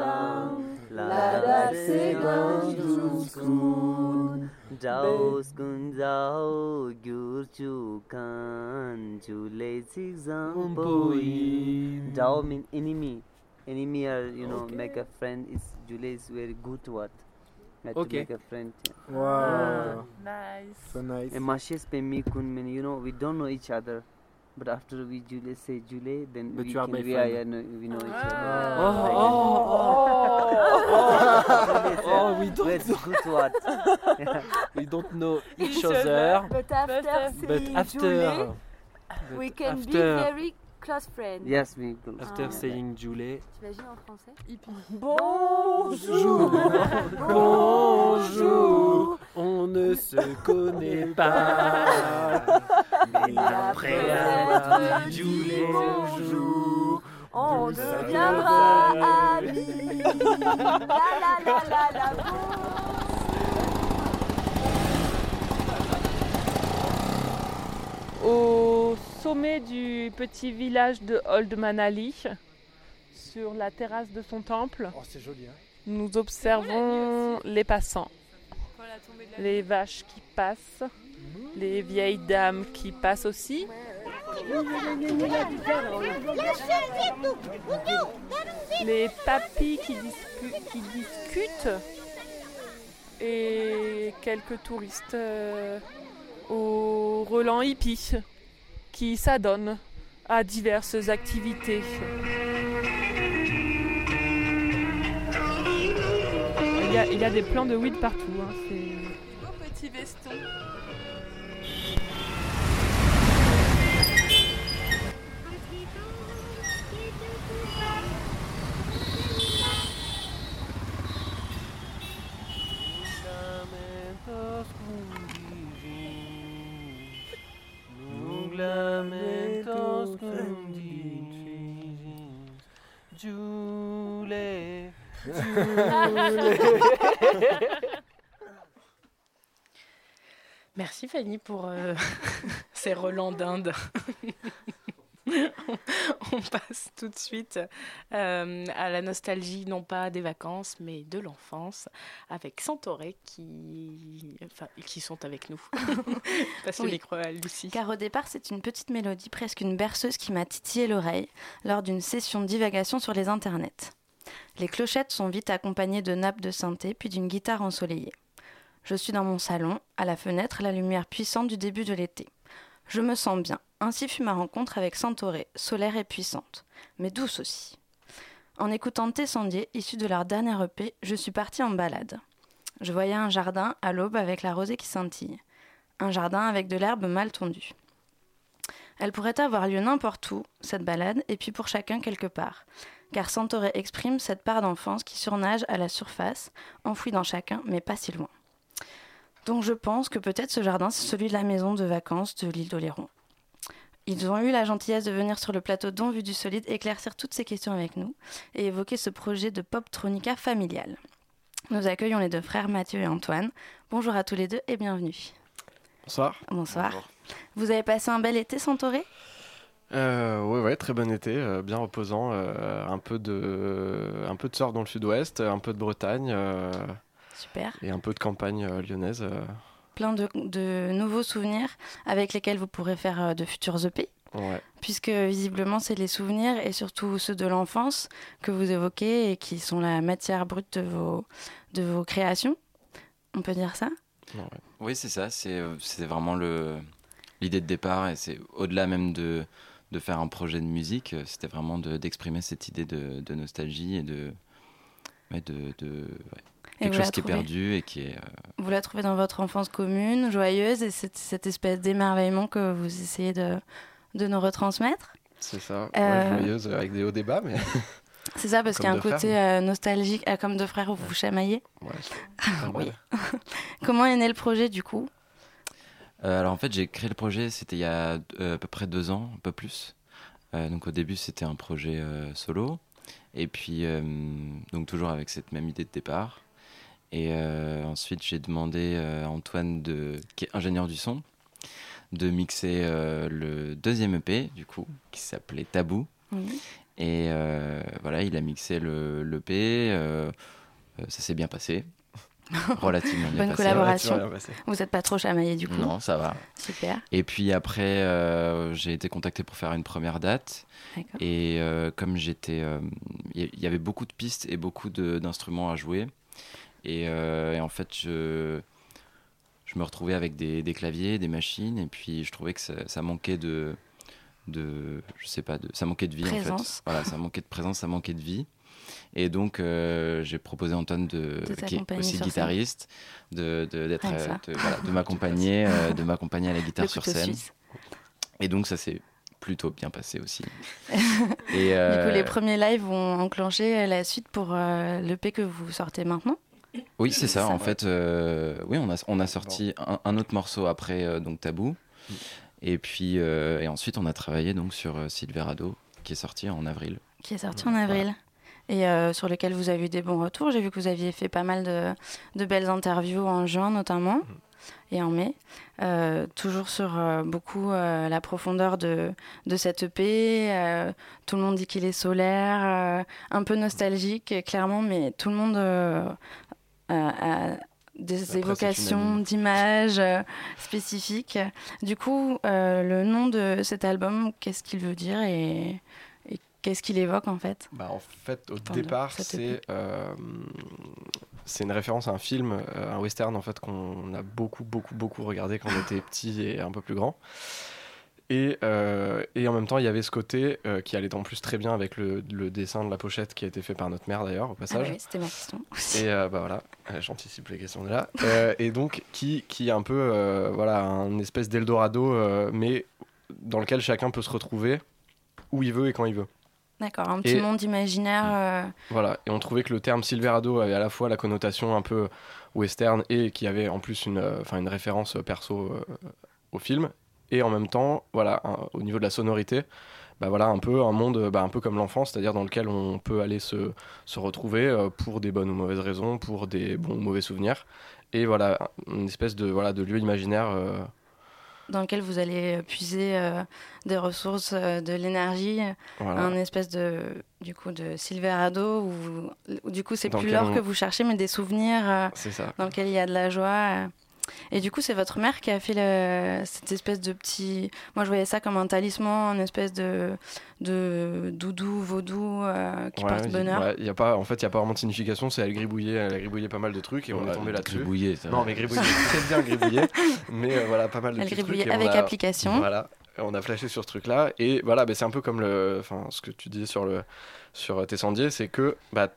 Speaker 30: La
Speaker 29: da segan juzkun, Dauskun zau gurchukan, Julie zigzam boy. Dau mean enemy, enemy are you know okay. make a friend. Is Julie is very good what.
Speaker 15: Okay.
Speaker 29: to make a friend
Speaker 15: Wow.
Speaker 26: nice
Speaker 15: So nice.
Speaker 29: and Mashes me kun mean you know we don't know each other but after we Jule say Jule then
Speaker 15: But
Speaker 29: we
Speaker 15: you are
Speaker 29: can
Speaker 15: my
Speaker 29: we,
Speaker 15: friend.
Speaker 29: are, know, we know each
Speaker 15: Ah.
Speaker 29: other
Speaker 15: Oh,
Speaker 29: Like
Speaker 15: oh, oh, oh, we don't know.
Speaker 29: good word
Speaker 15: we don't know each other.
Speaker 25: but after
Speaker 15: but
Speaker 25: saying
Speaker 15: after,
Speaker 25: Julie,
Speaker 15: but
Speaker 25: we can be very close friends.
Speaker 29: Yes, close
Speaker 15: After
Speaker 25: Ah.
Speaker 15: saying Julie.
Speaker 25: T'imagines en français
Speaker 15: Bonjour. Bonjour. On ne se connaît pas. Mais après avoir dit Julie, bonjour.
Speaker 25: On deviendra amis. La la la la la.
Speaker 26: Au sommet du petit village de Old Manali, sur la terrasse de son temple,
Speaker 15: Oh, c'est joli, hein.
Speaker 26: nous observons les passants, les vaches qui passent, les vieilles dames qui passent aussi. Les papis qui, discu- qui discutent et quelques touristes euh, au relent hippie qui s'adonnent à diverses activités. Il y a, il y a des plants de weed partout. hein,
Speaker 25: Beau petit veston.
Speaker 1: Merci Fanny pour euh, ces relents d'Inde. On passe tout de suite euh, à la nostalgie, non pas des vacances, mais de l'enfance, avec Santoré qui, enfin, qui sont avec nous. Le
Speaker 31: Oui.
Speaker 1: micro à Lucie.
Speaker 31: Car au départ, c'est une petite mélodie, presque une berceuse qui m'a titillé l'oreille lors d'une session de divagation sur les internets. Les clochettes sont vite accompagnées de nappes de synthé puis d'une guitare ensoleillée. Je suis dans mon salon, à la fenêtre, la lumière puissante du début de l'été. Je me sens bien. Ainsi fut ma rencontre avec Santoré, solaire et puissante, mais douce aussi. En écoutant Tessandier, issu de leur dernière EP, je suis partie en balade. Je voyais un jardin à l'aube avec la rosée qui scintille. Un jardin avec de l'herbe mal tondue. Elle pourrait avoir lieu n'importe où, cette balade, et puis pour chacun quelque part. Car Santoré exprime cette part d'enfance qui surnage à la surface, enfouie dans chacun, mais pas si loin. Donc je pense que peut-être ce jardin, c'est celui de la maison de vacances de l'île d'Oléron. Ils ont eu la gentillesse de venir sur le plateau d'On Vu du Solide éclaircir toutes ces questions avec nous et évoquer ce projet de pop-tronica familial. Nous accueillons les deux frères Mathieu et Antoine. Bonjour à tous les deux et bienvenue.
Speaker 32: Bonsoir.
Speaker 31: Bonsoir. Vous avez passé un bel été, Santoré?
Speaker 32: Euh, ouais, ouais, très bon été, euh, bien reposant. euh, un, peu de, un peu de surf dans le sud-ouest, un peu de Bretagne.
Speaker 31: Super.
Speaker 32: Et un peu de campagne euh, lyonnaise. euh,
Speaker 31: Plein de, de nouveaux souvenirs avec lesquels vous pourrez faire euh, de futurs EP.
Speaker 32: ouais.
Speaker 31: Puisque visiblement, c'est les souvenirs et surtout ceux de l'enfance que vous évoquez et qui sont la matière brute de vos, de vos créations. On peut dire ça?
Speaker 33: Oui, c'est ça. C'est c'est vraiment le l'idée de départ et c'est au-delà même de de faire un projet de musique. C'était vraiment de- d'exprimer cette idée de, de nostalgie et de de, de ouais,
Speaker 31: Et
Speaker 33: quelque chose qui est perdu et qui est euh,
Speaker 31: Vous la trouvez dans votre enfance commune, joyeuse, et cette, cette espèce d'émerveillement que vous essayez de, de nous retransmettre?
Speaker 32: C'est ça, ouais,
Speaker 31: Euh,
Speaker 32: joyeuse avec des hauts débats, mais.
Speaker 31: C'est ça, parce qu'il y a un côté
Speaker 32: frères.
Speaker 31: euh, nostalgique, comme deux frères où vous vous chamaillez?
Speaker 32: Ouais,
Speaker 31: oui. Comment est né le projet du coup?
Speaker 33: Euh, alors en fait, j'ai créé le projet, c'était il y a euh, à peu près deux ans, un peu plus. Euh, donc au début, c'était un projet euh, solo. Et puis, euh, donc toujours avec cette même idée de départ. Et euh, ensuite, j'ai demandé euh, à Antoine, de, qui est ingénieur du son, de mixer euh, le deuxième EP, du coup, qui s'appelait Tabou. Et euh, voilà, il a mixé le l'EP. euh, euh, ça s'est bien passé. relativement bien
Speaker 31: Bonne
Speaker 33: passé.
Speaker 31: collaboration.
Speaker 32: Bien.
Speaker 31: Vous n'êtes pas trop chamaillé du coup
Speaker 33: Non, ça va.
Speaker 31: Super.
Speaker 33: Et puis après, euh, j'ai été contacté pour faire une première date.
Speaker 31: D'accord.
Speaker 33: Et euh, comme j'étais. euh, Il y, y avait beaucoup de pistes et beaucoup de- d'instruments à jouer. Et, euh, et en fait, je, je me retrouvais avec des, des claviers, des machines. Et puis, je trouvais que ça, ça manquait de. de je sais pas, de, ça manquait de vie en
Speaker 31: Présence.
Speaker 33: fait. Voilà, ça manquait de présence, ça manquait de vie. Et donc, euh, j'ai proposé à Antoine, de,
Speaker 31: De
Speaker 33: qui est aussi guitariste, de, d'être, euh, de, voilà, de m'accompagner, euh, de m'accompagner à la guitare sur scène.
Speaker 31: suisse.
Speaker 33: Et donc, ça s'est plutôt bien passé aussi.
Speaker 31: Du
Speaker 33: Et,
Speaker 31: coup,
Speaker 33: euh,
Speaker 31: les premiers lives vont enclencher la suite pour l'EP que vous sortez maintenant.
Speaker 33: Oui, c'est ça. En fait, euh, oui, on a, on a sorti un, un autre morceau après, euh, donc Tabou. Et puis, euh, et ensuite, on a travaillé donc sur euh, Silverado, qui est sorti en avril.
Speaker 31: qui est sorti en avril. Et euh, sur lequel vous avez eu des bons retours. J'ai vu que vous aviez fait pas mal de, de belles interviews en juin notamment et en mai. Euh, toujours sur euh, beaucoup euh, la profondeur de, de cette EP. Euh, tout le monde dit qu'il est solaire, euh, un peu nostalgique clairement, mais tout le monde euh, a des évocations d'images euh, spécifiques. Du coup, euh, le nom de cet album, qu'est-ce qu'il veut dire et, et qu'est-ce qu'il évoque en fait?
Speaker 32: Bah, en fait, au
Speaker 31: Enfin,
Speaker 32: départ, c'est c'est une référence à un film, un western en fait qu'on a beaucoup, beaucoup, beaucoup regardé quand on était petit et un peu plus grand. Et, euh, et en même temps, il y avait ce côté euh, qui allait en plus très bien avec le, le dessin de la pochette qui a été fait par notre mère d'ailleurs au
Speaker 31: Ah
Speaker 32: passage.
Speaker 31: oui, c'était ma question.
Speaker 32: Et euh, bah voilà, j'anticipe les questions de là. Euh, et donc, qui, qui est un peu, voilà, un espèce d'Eldorado, mais dans lequel chacun peut se retrouver où il veut et quand il veut.
Speaker 31: D'accord, un petit
Speaker 32: Et-
Speaker 31: monde imaginaire. euh,
Speaker 32: Voilà, et on trouvait que le terme Silverado avait à la fois la connotation un peu western et qui avait en plus une, une référence perso au film. Et en même temps, voilà, un- au niveau de la sonorité, bah voilà, un peu un monde bah, un peu comme l'enfance, c'est-à-dire dans lequel on peut aller se, se retrouver euh, pour des bonnes ou mauvaises raisons, pour des bons ou mauvais souvenirs. Et voilà, une espèce de, voilà, de lieu imaginaire. euh,
Speaker 31: dans lequel vous allez puiser euh, des ressources, euh, de l'énergie,
Speaker 32: Voilà.
Speaker 31: un espèce de du coup de Silverado où, vous- où du coup c'est plus l'or
Speaker 32: on-
Speaker 31: que vous cherchez mais des souvenirs
Speaker 32: ça.
Speaker 31: dans lequel il y a de la joie. Et du coup c'est votre mère qui a fait le- cette espèce de petit. Moi je voyais ça comme un talisman, une espèce de de doudou vaudou euh, qui
Speaker 32: Ouais,
Speaker 31: porte bonheur.
Speaker 32: ouais, y a pas, en fait, il n'y a pas vraiment de signification. C'est elle gribouillait, elle a gribouillé pas mal de trucs et on
Speaker 33: Ouais,
Speaker 32: est tombé là-dessus.
Speaker 33: gribouiller, ça
Speaker 32: Non, mais gribouiller, très bien gribouiller. Mais euh, voilà, pas mal de
Speaker 31: Elle
Speaker 32: petits
Speaker 31: gribouillait
Speaker 32: trucs. et on
Speaker 31: avec
Speaker 32: a-
Speaker 31: application.
Speaker 32: Voilà, on a flashé sur ce truc-là. Et voilà, bah, c'est un peu comme le, enfin, ce que tu dis sur, le, sur euh, Tessandier, c'est que bah,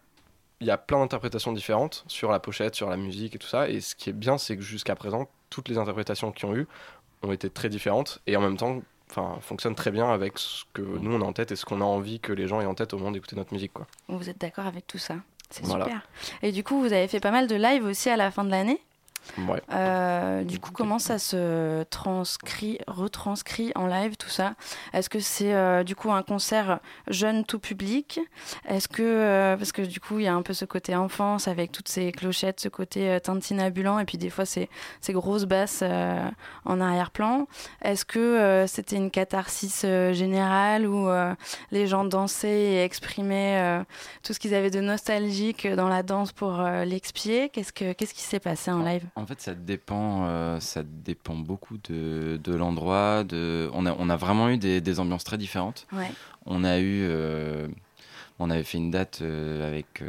Speaker 32: il y a plein d'interprétations différentes sur la pochette, sur la musique et tout ça. Et ce qui est bien, c'est que jusqu'à présent, toutes les interprétations qui ont eu ont été très différentes et en même temps enfin, fonctionnent très bien avec ce que nous on a en tête et ce qu'on a envie que les gens aient en tête au moment d'écouter notre musique. Quoi.
Speaker 31: Vous êtes d'accord avec tout ça? C'est
Speaker 32: Voilà.
Speaker 31: super. Et du coup vous avez fait pas mal de live aussi à la fin de l'année?
Speaker 32: Ouais.
Speaker 31: Euh, du coup, comment ça se transcrit, retranscrit en live, tout ça? Est-ce que c'est euh, du coup un concert jeune tout public? Est-ce que, euh, parce que du coup, il y a un peu ce côté enfance avec toutes ces clochettes, ce côté tintinabulant, et puis des fois ces, ces grosses basses en arrière-plan? Est-ce que c'était une catharsis générale où les gens dansaient et exprimaient tout ce qu'ils avaient de nostalgique dans la danse pour l'expier? Qu'est-ce que qu'est-ce qui s'est passé en live?
Speaker 33: En fait, ça dépend, euh, ça dépend beaucoup de, de l'endroit. De... On, a, on a vraiment eu des, des ambiances très différentes.
Speaker 31: Ouais.
Speaker 33: On a eu, euh, on avait fait une date euh, avec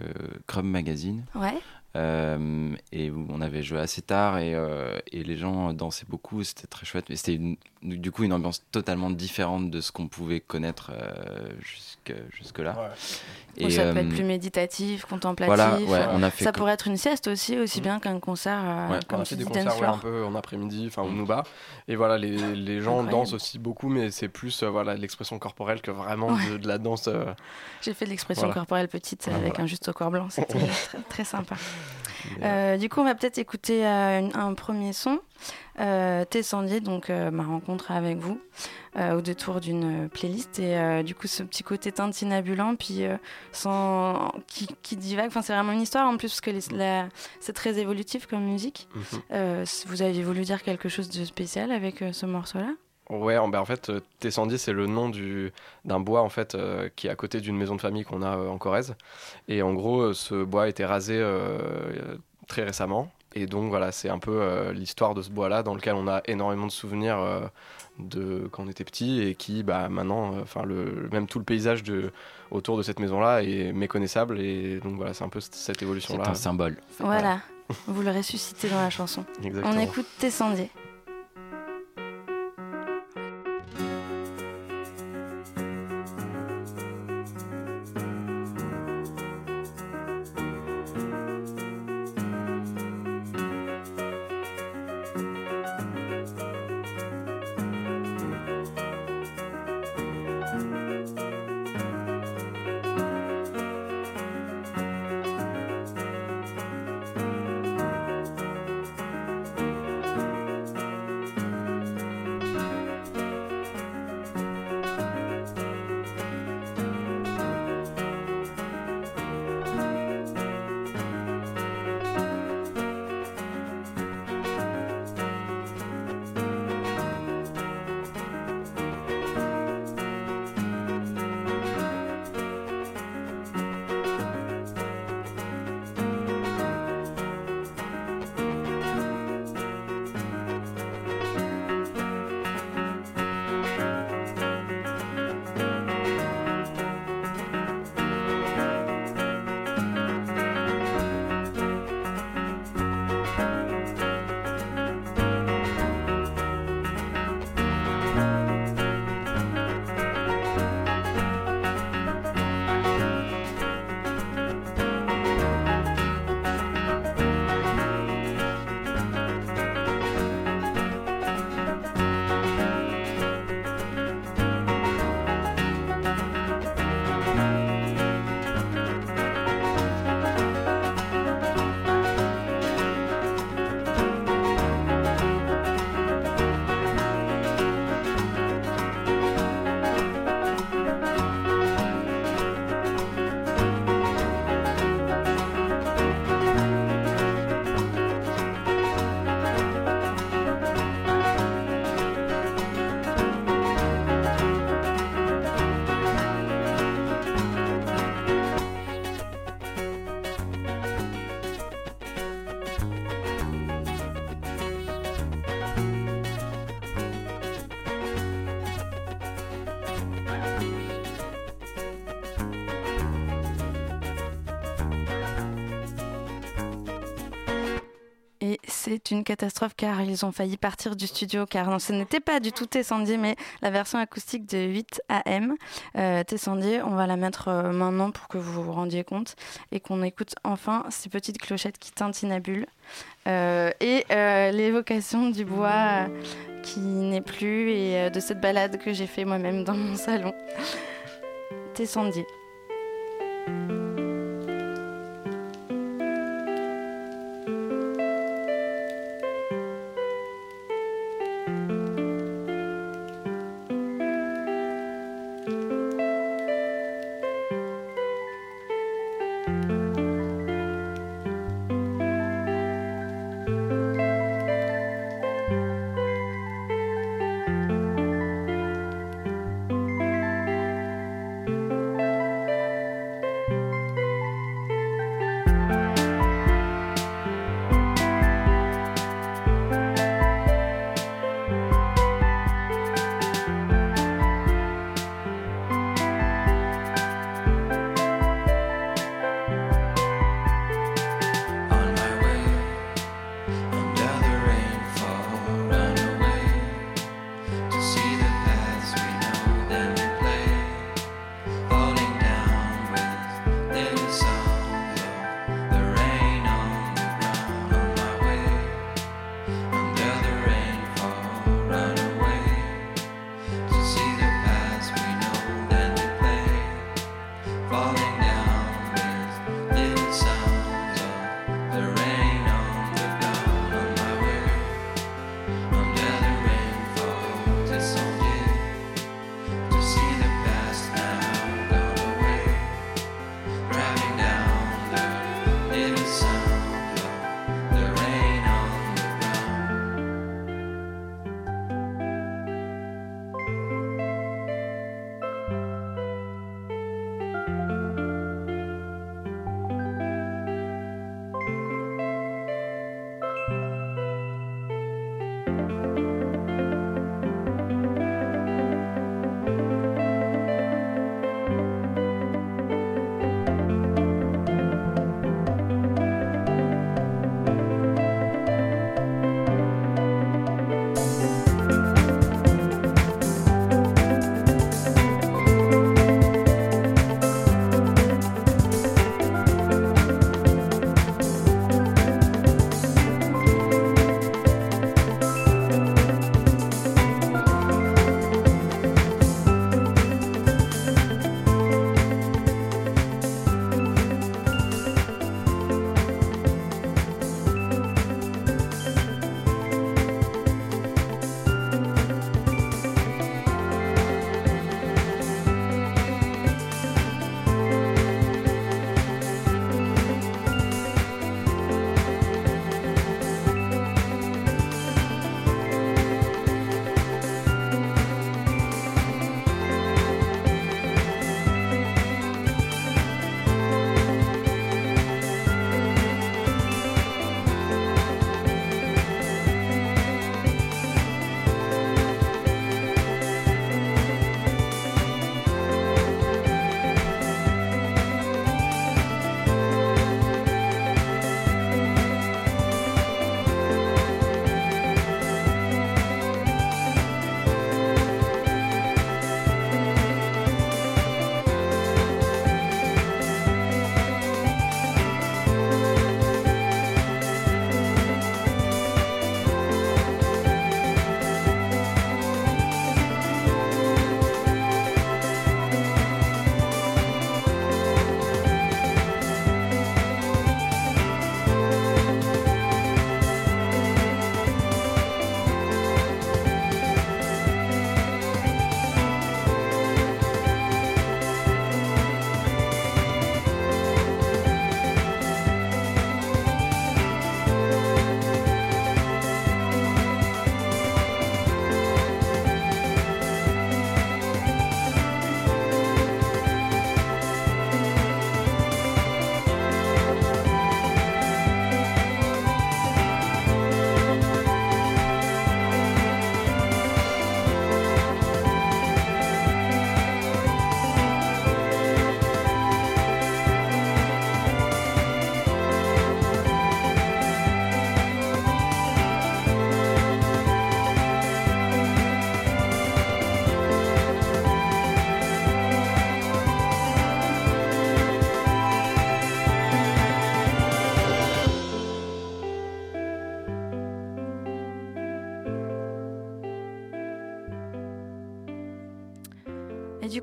Speaker 33: Crumb Magazine.
Speaker 31: Ouais.
Speaker 33: Euh, et où on avait joué assez tard et, euh, et les gens dansaient beaucoup, c'était très chouette. Mais c'était du coup une ambiance totalement différente de ce qu'on pouvait connaître euh, jusque, jusque-là.
Speaker 31: Ou ça peut être plus méditatif, contemplatif.
Speaker 33: voilà, ouais, on a fait
Speaker 31: ça
Speaker 33: co-
Speaker 31: pourrait être une sieste aussi, aussi bien qu'un concert, euh,
Speaker 32: Ouais,
Speaker 31: comme
Speaker 32: on a fait des
Speaker 31: dis,
Speaker 32: concerts un peu en après-midi, enfin au Nouba. Et voilà, les, les gens
Speaker 31: Incroyable.
Speaker 32: dansent aussi beaucoup, mais c'est plus euh, voilà l'expression corporelle que vraiment
Speaker 31: Ouais.
Speaker 32: de, de la danse. euh,
Speaker 31: J'ai fait de l'expression
Speaker 32: Voilà.
Speaker 31: corporelle petite
Speaker 32: Ouais,
Speaker 31: avec
Speaker 32: voilà.
Speaker 31: un juste au corps blanc, c'était très, très sympa. Euh, du coup, on va peut-être écouter euh, un premier son. Euh, Tessandier, donc euh, ma rencontre avec vous, au détour d'une playlist. Et du coup, ce petit côté tintinabulant, puis sans, qui, qui divague. Enfin, c'est vraiment une histoire en plus, parce que les- la- c'est très évolutif comme musique.
Speaker 32: Mhm.
Speaker 31: Vous aviez voulu dire quelque chose de spécial avec ce morceau-là?
Speaker 32: Ouais, en, ben, en fait, euh, Tessandier, c'est le nom du, d'un bois en fait euh, qui est à côté d'une maison de famille qu'on a euh, en Corrèze. Et en gros, ce bois a été rasé euh, très récemment. Et donc voilà, c'est un peu euh, l'histoire de ce bois-là dans lequel on a énormément de souvenirs euh, de quand on était petit et qui, bah, maintenant, enfin le même tout le paysage de, autour de cette maison-là est méconnaissable. Et donc voilà, c'est un peu cette évolution-là.
Speaker 33: C'est un symbole.
Speaker 31: Voilà, vous le ressuscitez dans la chanson.
Speaker 32: Exactement.
Speaker 31: On écoute Tessandier. C'est une catastrophe car ils ont failli partir du studio car non, ce n'était pas du tout Tessandier mais la version acoustique de 8 AM. Euh, Tessandier, on va la mettre euh, maintenant pour que vous vous rendiez compte et qu'on écoute enfin ces petites clochettes qui tintinabulent Euh, et euh, l'évocation du bois qui n'est plus et euh, de cette balade que j'ai fait moi-même dans mon salon. Tessandier.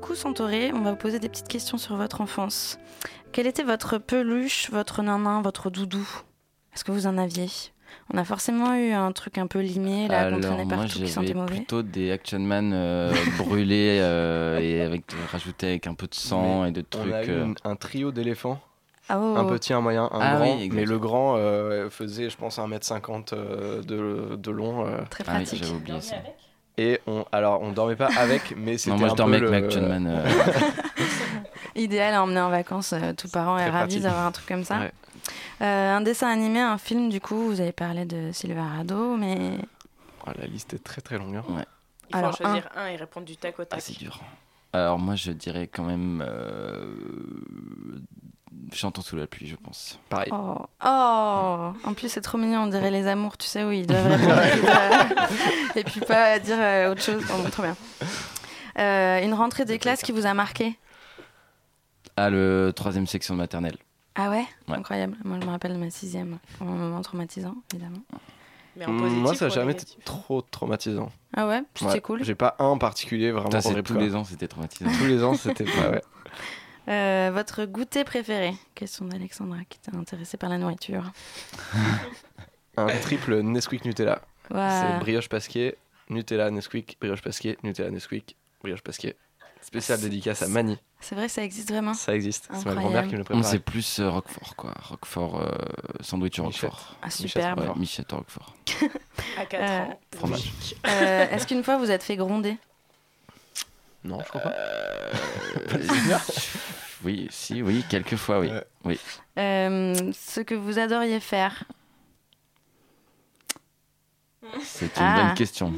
Speaker 31: Coup, Santoré, on va vous poser des petites questions sur votre enfance. Quel était votre peluche, votre nanin, votre doudou? Est-ce que vous en aviez? On a forcément eu un truc un peu limé, là, qu'on traînait
Speaker 33: moi
Speaker 31: partout, qui sentait
Speaker 33: j'avais
Speaker 31: mauvais.
Speaker 33: plutôt des Action Man euh, brûlés euh, et avec rajoutés avec un peu de sang
Speaker 32: Mais
Speaker 33: et de trucs.
Speaker 32: On a eu
Speaker 33: euh,
Speaker 32: une- un trio d'éléphants.
Speaker 31: Oh.
Speaker 32: Un petit, un moyen, un
Speaker 33: Ah
Speaker 32: grand.
Speaker 33: oui,
Speaker 32: mais le grand euh, faisait, je pense, 1m50 euh, de, de long. euh.
Speaker 31: Très
Speaker 33: Ah oui, pratique. j'avais oublié ça.
Speaker 32: Et on, alors, on dormait pas avec, mais c'était
Speaker 33: Non, moi je
Speaker 32: un
Speaker 33: dormais
Speaker 32: peu
Speaker 33: avec
Speaker 32: le-
Speaker 33: ma Action Man. euh,
Speaker 31: Idéal à emmener en vacances, euh, tous parents est ravis d'avoir un truc comme ça.
Speaker 32: Ouais.
Speaker 31: Euh, un dessin animé, un film, du coup, vous avez parlé de Silverado, mais
Speaker 32: Oh, la liste est très très longue. hein.
Speaker 1: Il faut
Speaker 31: Alors,
Speaker 1: en choisir un. et répondre du tac au tac.
Speaker 33: Ah, c'est dur. Alors moi je dirais quand même euh... Chantons sous la pluie, je pense.
Speaker 32: Pareil.
Speaker 31: Oh. oh En plus, c'est trop mignon, on dirait les amours, tu sais, où ils doivent répondre et puis pas- et puis pas dire euh, autre chose. Oh, trop bien. Euh, une rentrée des classes qui vous a marqué?
Speaker 33: Ah le troisième section de maternelle.
Speaker 31: Ah ouais,
Speaker 33: Ouais.
Speaker 31: Incroyable. Moi, je me rappelle de ma sixième. Un moment traumatisant, évidemment.
Speaker 1: Mais
Speaker 32: Mm, Moi, ça n'a jamais été trop traumatisant.
Speaker 31: Ah ouais? C'était cool
Speaker 32: J'ai pas un en particulier vraiment
Speaker 33: Ça, tous les ans, c'était traumatisant.
Speaker 32: Tous les ans, c'était pas, ouais.
Speaker 31: Euh, votre goûter préféré? Question d'Alexandra qui était intéressée par la nourriture?
Speaker 32: Un triple Nesquik Nutella. C'est brioche pasquier, Nutella Nesquik, brioche pasquier, Nutella Nesquik, brioche pasquier. Spécial dédicace à Mani.
Speaker 31: C'est vrai, ça existe vraiment?
Speaker 32: Ça existe. C'est ma
Speaker 31: Incroyable.
Speaker 32: grand-mère qui me le
Speaker 33: Non,
Speaker 32: prépare.
Speaker 33: c'est plus euh, Roquefort quoi. Roquefort, euh, sandwich
Speaker 32: Michette.
Speaker 33: Roquefort.
Speaker 31: Ah, superbe.
Speaker 33: Ouais, Michette Roquefort.
Speaker 1: À 4
Speaker 31: Euh,
Speaker 1: ans.
Speaker 33: Fromage.
Speaker 31: Euh, Est-ce qu'une fois vous êtes fait gronder?
Speaker 32: Non, je crois pas.
Speaker 33: oui, si, oui, quelques fois, oui. oui.
Speaker 31: Euh, Ce que vous adoriez faire
Speaker 33: C'est une
Speaker 31: Ah.
Speaker 33: bonne question.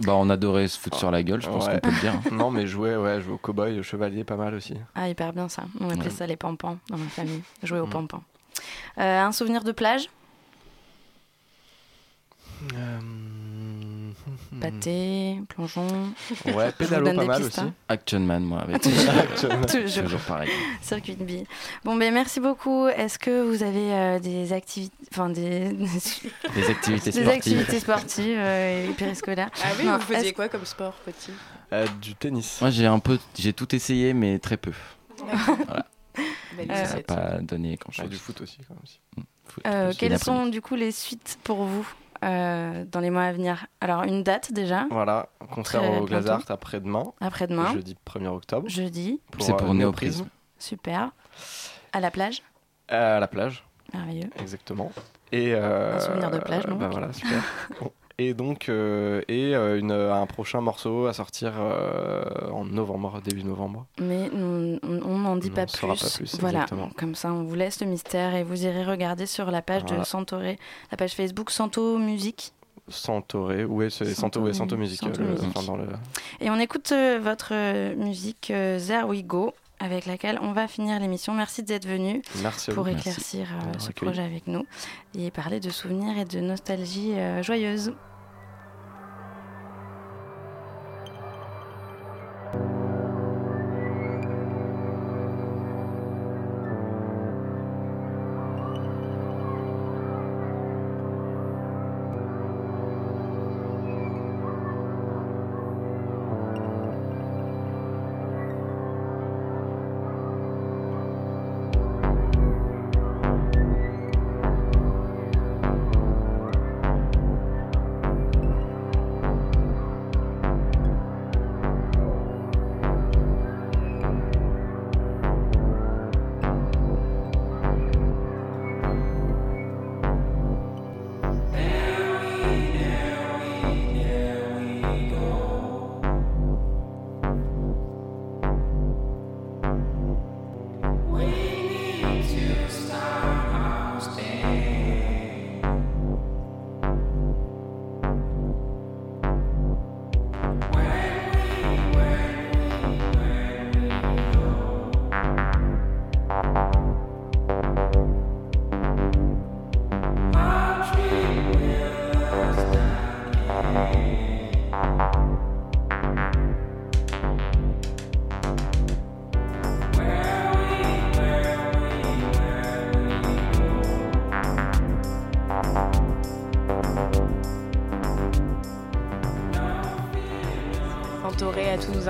Speaker 33: Bah, on adorait se foutre sur la gueule, je pense
Speaker 32: Ouais.
Speaker 33: qu'on peut le dire.
Speaker 32: non, mais jouer, ouais, jouer au cow-boy, au chevalier, pas mal aussi.
Speaker 31: Ah, hyper bien ça. On appelait
Speaker 33: Ouais.
Speaker 31: ça les pampans dans ma famille. Jouer au
Speaker 32: Mm.
Speaker 31: pampan. Euh, un souvenir de plage?
Speaker 32: Euh,
Speaker 31: Pâté, plongeon.
Speaker 32: Ouais,
Speaker 31: Je
Speaker 32: pédalo pas
Speaker 31: des
Speaker 32: mal aussi.
Speaker 31: hein.
Speaker 33: Action Man, moi, avec
Speaker 32: Action Man.
Speaker 31: Toujours.
Speaker 33: Toujours pareil.
Speaker 31: Circuit de vie. Bon, ben merci beaucoup. Est-ce que vous avez euh, des activités, enfin des,
Speaker 33: Des activités
Speaker 31: des
Speaker 33: sportives.
Speaker 31: activités sportives euh, et périscolaires
Speaker 1: Ah oui,
Speaker 31: Non,
Speaker 1: vous faisiez quoi comme sport, petit
Speaker 32: Euh, du tennis.
Speaker 33: Moi, j'ai un peu, j'ai tout essayé, mais très peu. voilà. Ça n'a pas donné grand chose.
Speaker 32: Ouais, du foot aussi, quand même. aussi.
Speaker 31: Euh, quelles sont du coup les suites pour vous? Euh, dans les mois à venir Alors une date déjà,
Speaker 32: Voilà, concert
Speaker 31: Très
Speaker 32: au. Glazart après-demain.
Speaker 31: Après-demain.
Speaker 32: Jeudi 1er octobre.
Speaker 31: jeudi,
Speaker 33: C'est pour
Speaker 32: euh,
Speaker 33: Néoprisme.
Speaker 31: super. À la plage,
Speaker 32: À la plage,
Speaker 31: merveilleux.
Speaker 32: exactement. Et euh,
Speaker 31: Un souvenir de plage, donc.
Speaker 32: Bah voilà, super. Et donc, euh, et euh, une, un prochain morceau à sortir euh, en novembre, début novembre.
Speaker 31: Mais on on n'en dit
Speaker 32: On
Speaker 31: pas,
Speaker 32: saura
Speaker 31: plus.
Speaker 32: pas plus,
Speaker 31: Voilà,
Speaker 32: exactement.
Speaker 31: comme ça on vous laisse le mystère et vous irez regarder sur la page de. Santoré, la page Facebook Santo Musique.
Speaker 32: Santoré, ouais, c'est Santo, ouais, Santo Music.
Speaker 31: Santo
Speaker 32: euh, le-
Speaker 31: Music.
Speaker 32: enfin, dans le...
Speaker 31: Et on écoute euh, votre euh, musique euh, There We Go, avec laquelle on va finir l'émission. Merci d'être venu
Speaker 32: Merci
Speaker 31: pour
Speaker 32: vous.
Speaker 31: éclaircir euh,
Speaker 32: Merci
Speaker 31: ce projet avec nous et parler de souvenirs et de nostalgie euh, joyeuse.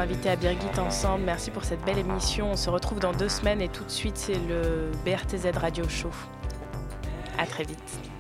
Speaker 1: Invités, à Birgit ensemble. Merci pour cette belle émission. On se retrouve dans deux semaines et tout de suite, c'est le BRTZ Radio Show. À très vite.